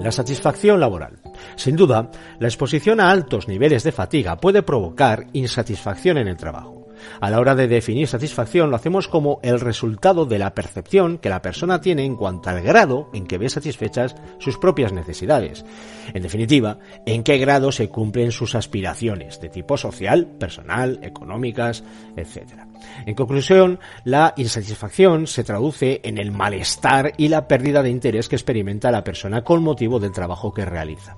La satisfacción laboral. Sin duda, la exposición a altos niveles de fatiga puede provocar insatisfacción en el trabajo. A la hora de definir satisfacción lo hacemos como el resultado de la percepción que la persona tiene en cuanto al grado en que ve satisfechas sus propias necesidades. En definitiva, en qué grado se cumplen sus aspiraciones de tipo social, personal, económicas, etc. En conclusión, la insatisfacción se traduce en el malestar y la pérdida de interés que experimenta la persona con motivo del trabajo que realiza.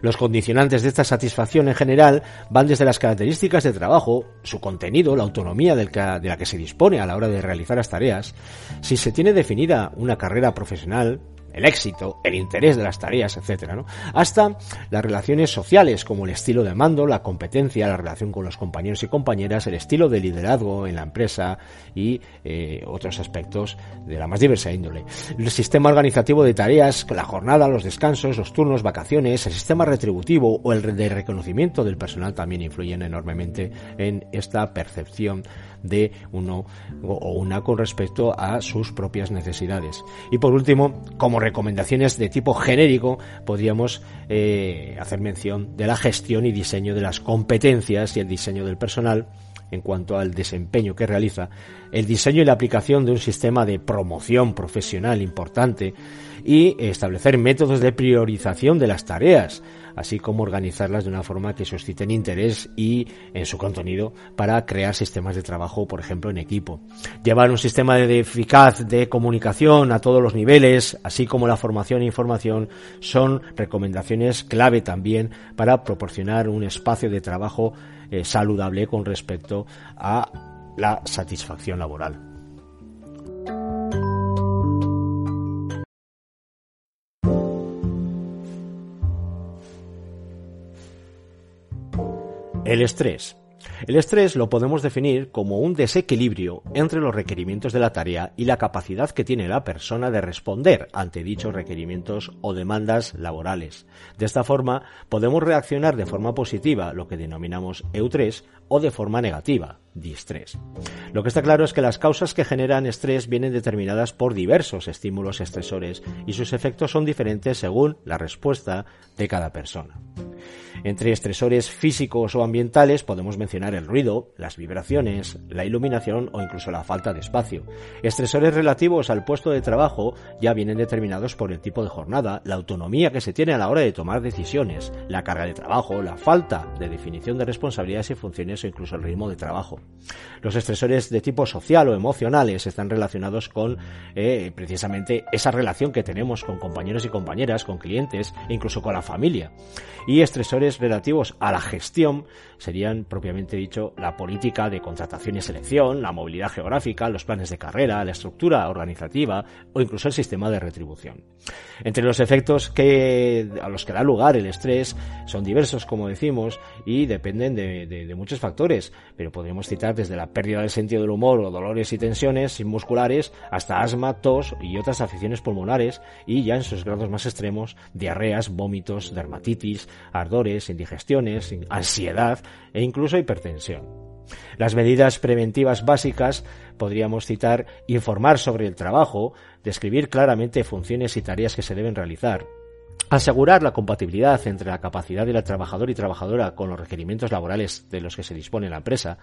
Los condicionantes de esta satisfacción en general van desde las características de trabajo, su contenido, la autonomía de la que se dispone a la hora de realizar las tareas, si se tiene definida una carrera profesional, el éxito, el interés de las tareas, ¿no? Hasta las relaciones sociales, como el estilo de mando, la competencia, la relación con los compañeros y compañeras, el estilo de liderazgo en la empresa y eh, otros aspectos de la más diversa índole. El sistema organizativo de tareas, la jornada, los descansos, los turnos, vacaciones, el sistema retributivo o el de reconocimiento del personal también influyen enormemente en esta percepción de uno o una con respecto a sus propias necesidades. Y por último, como recomendaciones de tipo genérico, podríamos eh, hacer mención de la gestión y diseño de las competencias y el diseño del personal en cuanto al desempeño que realiza, el diseño y la aplicación de un sistema de promoción profesional importante y establecer métodos de priorización de las tareas, así como organizarlas de una forma que susciten interés y en su contenido para crear sistemas de trabajo, por ejemplo, en equipo. Llevar un sistema de eficaz de comunicación a todos los niveles, así como la formación e información, son recomendaciones clave también para proporcionar un espacio de trabajo eh, saludable con respecto a la satisfacción laboral. El estrés. El estrés lo podemos definir como un desequilibrio entre los requerimientos de la tarea y la capacidad que tiene la persona de responder ante dichos requerimientos o demandas laborales. De esta forma, podemos reaccionar de forma positiva, lo que denominamos eustrés, o de forma negativa, distrés. Lo que está claro es que las causas que generan estrés vienen determinadas por diversos estímulos estresores y sus efectos son diferentes según la respuesta de cada persona. Entre estresores físicos o ambientales podemos mencionar el ruido, las vibraciones, la iluminación o incluso la falta de espacio. Estresores relativos al puesto de trabajo ya vienen determinados por el tipo de jornada, la autonomía que se tiene a la hora de tomar decisiones, la carga de trabajo, la falta de definición de responsabilidades y funciones o incluso el ritmo de trabajo. Los estresores de tipo social o emocionales están relacionados con eh, precisamente esa relación que tenemos con compañeros y compañeras, con clientes e incluso con la familia. Y estresores relativos a la gestión serían, propiamente dicho, la política de contratación y selección, la movilidad geográfica, los planes de carrera, la estructura organizativa o incluso el sistema de retribución. Entre los efectos que, a los que da lugar el estrés son diversos, como decimos, y dependen de, muchos factores, pero podríamos citar desde la pérdida del sentido del humor o dolores y tensiones musculares hasta asma, tos y otras afecciones pulmonares y ya en sus grados más extremos, diarreas, vómitos, dermatitis, ardores, indigestiones, ansiedad e incluso hipertensión. Las medidas preventivas básicas podríamos citar informar sobre el trabajo, describir claramente funciones y tareas que se deben realizar, asegurar la compatibilidad entre la capacidad del trabajador y trabajadora con los requerimientos laborales de los que se dispone la empresa,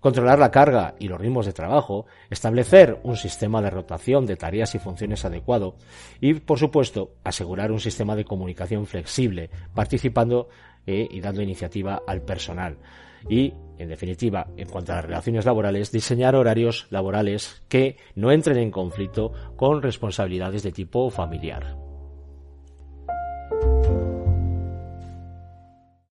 controlar la carga y los ritmos de trabajo, establecer un sistema de rotación de tareas y funciones adecuado y, por supuesto, asegurar un sistema de comunicación flexible, participando eh, y dando iniciativa al personal. Y, en definitiva, en cuanto a las relaciones laborales, diseñar horarios laborales que no entren en conflicto con responsabilidades de tipo familiar.